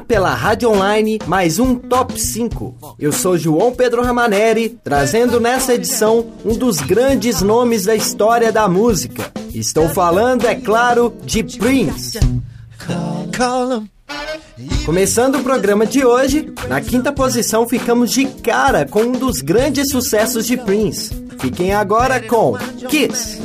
pela Rádio Online mais um Top 5. Eu sou João Pedro Ramaneri, trazendo nessa edição um dos grandes nomes da história da música. Estou falando, é claro, de Prince. Começando o programa de hoje, na quinta posição ficamos de cara com um dos grandes sucessos de Prince. Fiquem agora com Kiss.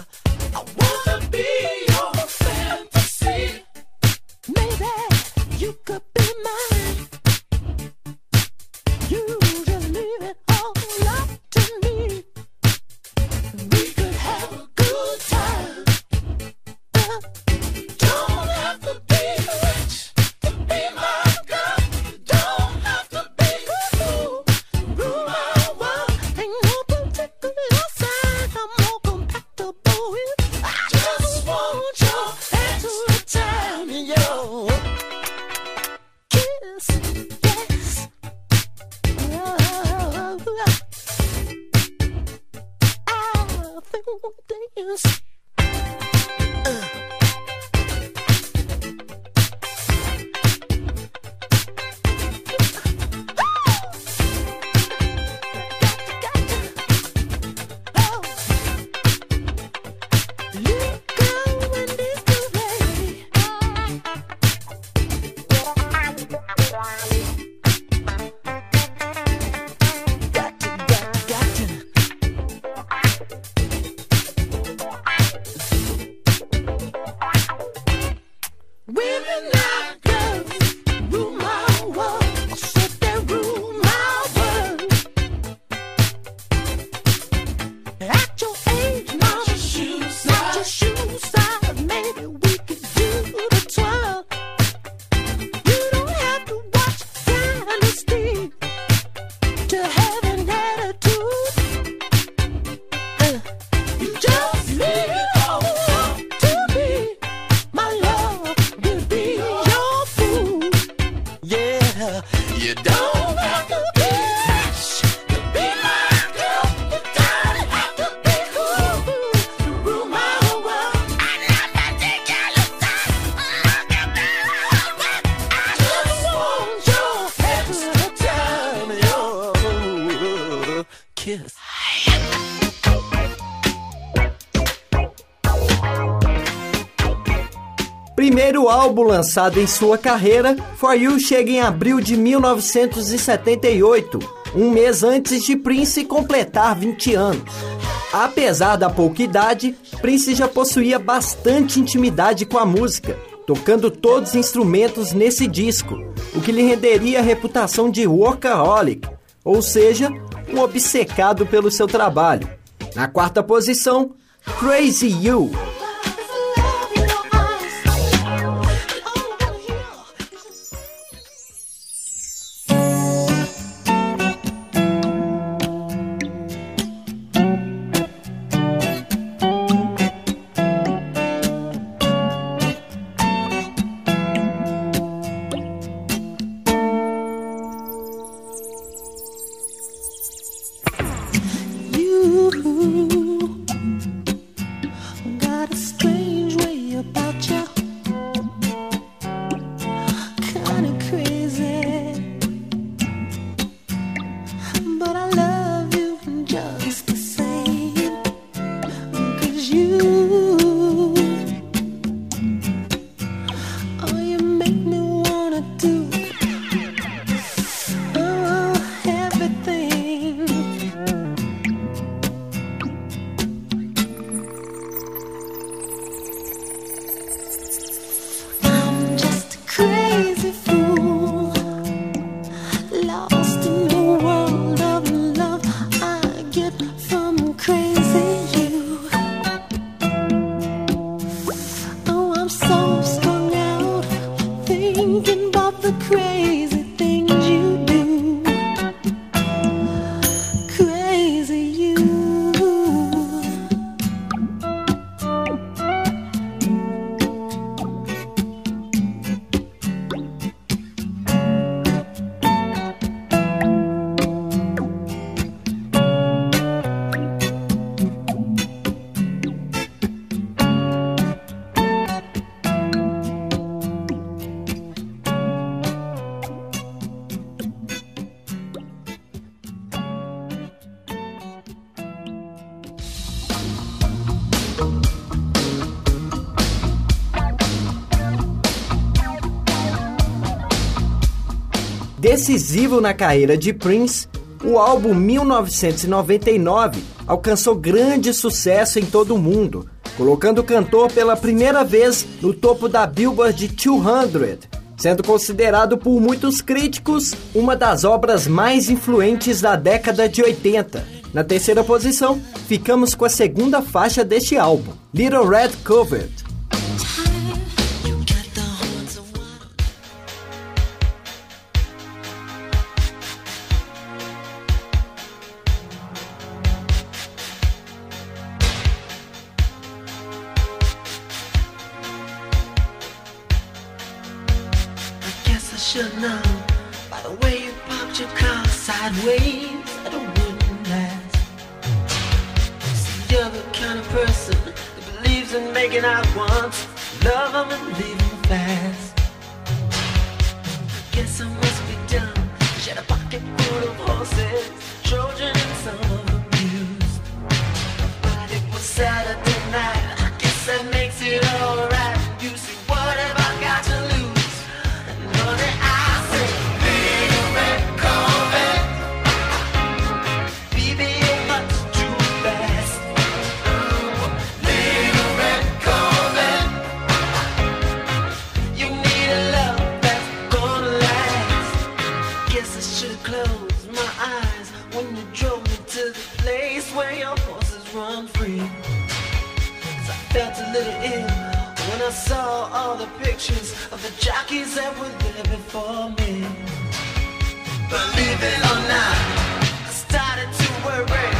Uh. Chicago. Álbum lançado em sua carreira, For You chega em abril de 1978, um mês antes de Prince completar 20 anos. Apesar da pouca idade, Prince já possuía bastante intimidade com a música, tocando todos os instrumentos nesse disco, o que lhe renderia a reputação de workaholic, ou seja, um obcecado pelo seu trabalho. Na quarta posição, Crazy You. you. Decisivo na carreira de Prince, o álbum 1999 alcançou grande sucesso em todo o mundo, colocando o cantor pela primeira vez no topo da Billboard 200, sendo considerado por muitos críticos uma das obras mais influentes da década de 80. Na terceira posição, ficamos com a segunda faixa deste álbum, Little Red Covered. Sideways that it wouldn't last. See, you're the kind of person that believes in making out once, love them and leave them fast. Guess I must be dumb. She had a pocket full of horses, Trojan Guess should've closed my eyes when you drove me to the place where your horses run free. free. 'Cause I felt a little ill when I saw all the pictures of the jockeys that were there before me. Believe it or not, I started to worry.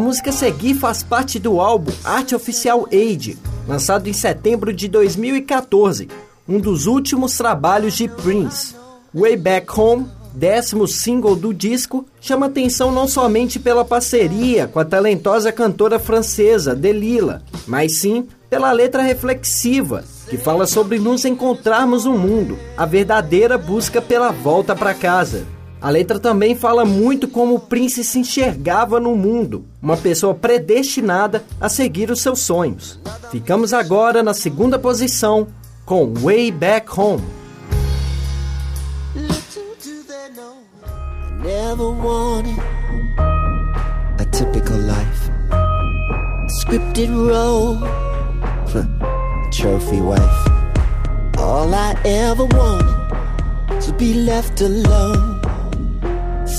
A música seguir faz parte do álbum Arte Oficial Age, lançado em setembro de 2014, um dos últimos trabalhos de Prince. Way Back Home, décimo single do disco, chama atenção não somente pela parceria com a talentosa cantora francesa Delila, mas sim pela letra reflexiva que fala sobre nos encontrarmos no mundo, a verdadeira busca pela volta para casa. A letra também fala muito como o Prince se enxergava no mundo, uma pessoa predestinada a seguir os seus sonhos. Ficamos agora na segunda posição com Way Back Home. To be left alone.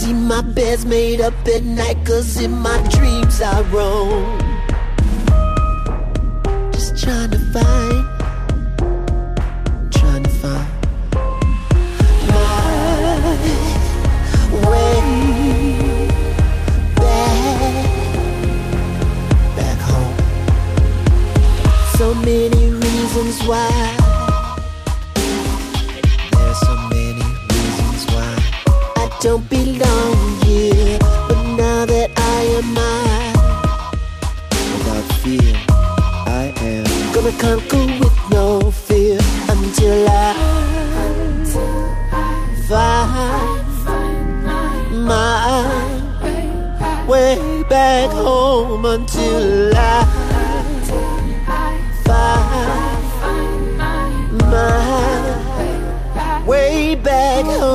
See my bed's made up at night, cause in my dreams I roam. Just trying to find, back home.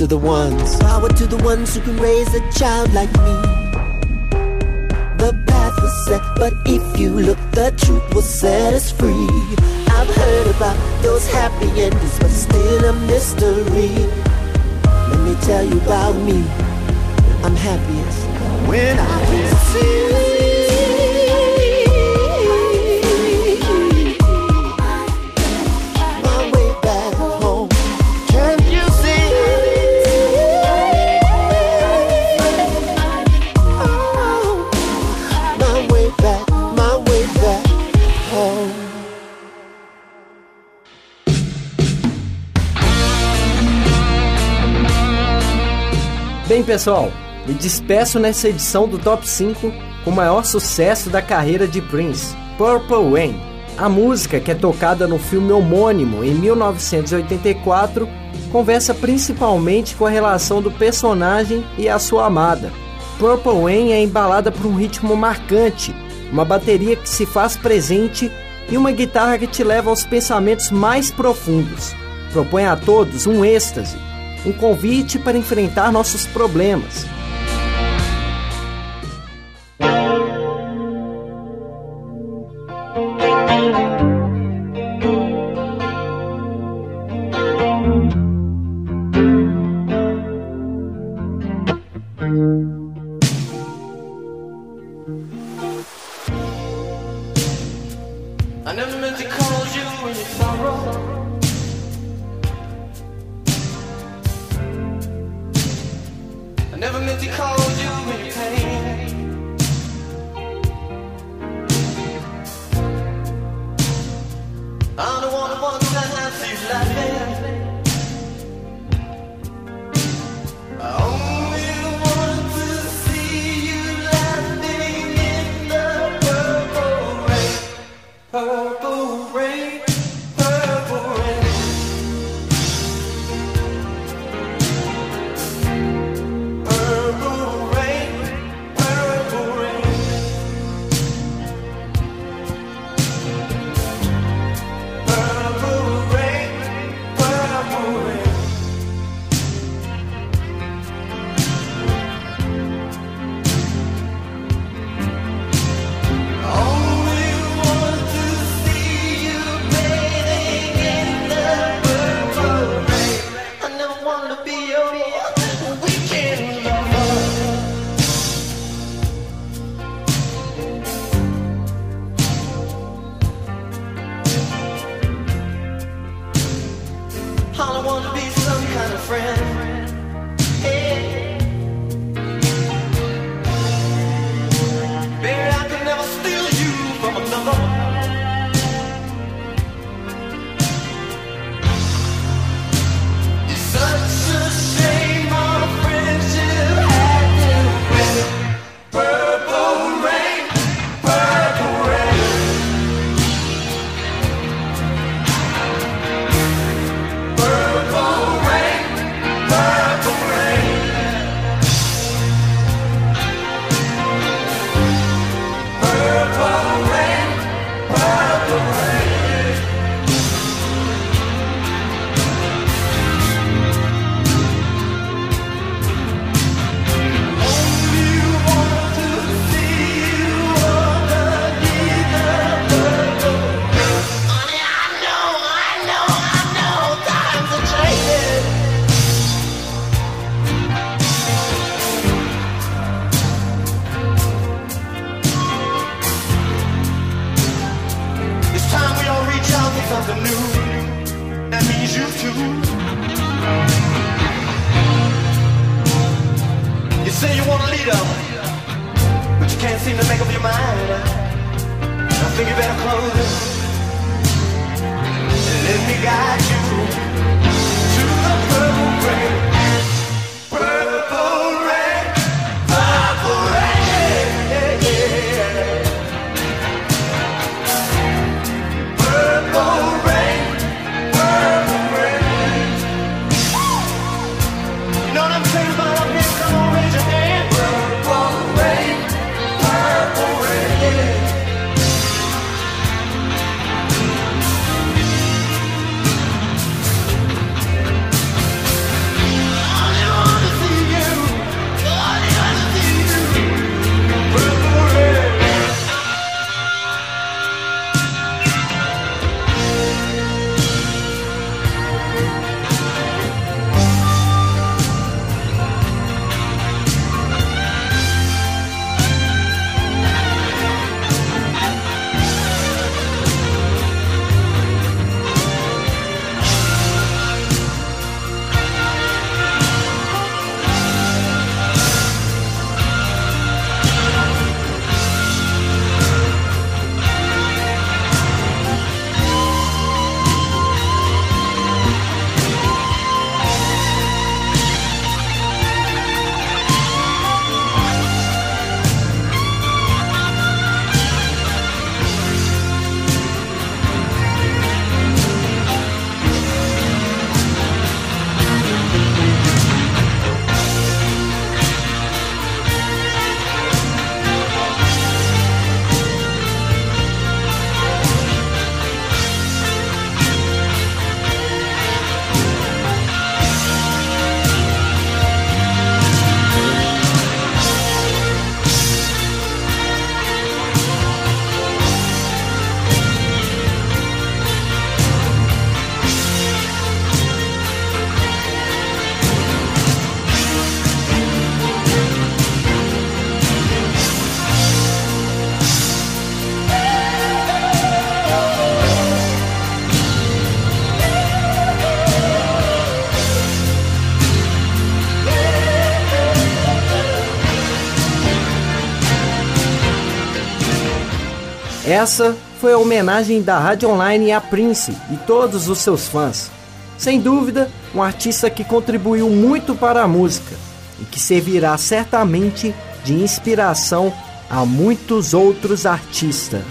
To the ones. Power to the ones who can raise a child like me. The path was set, but if you look, the truth will set us free. I've heard about those happy endings, but still a mystery. Let me tell you about me. I'm happiest when I can see. Pessoal, me despeço nessa edição do Top 5 com o maior sucesso da carreira de Prince, Purple Rain. A música, que é tocada no filme homônimo em 1984, conversa principalmente com a relação do personagem e a sua amada. Purple Rain é embalada por um ritmo marcante, uma bateria que se faz presente e uma guitarra que te leva aos pensamentos mais profundos. Propõe a todos um êxtase, um convite para enfrentar nossos problemas. Essa foi a homenagem da Rádio Online a Prince e todos os seus fãs. Sem dúvida, um artista que contribuiu muito para a música e que servirá certamente de inspiração a muitos outros artistas.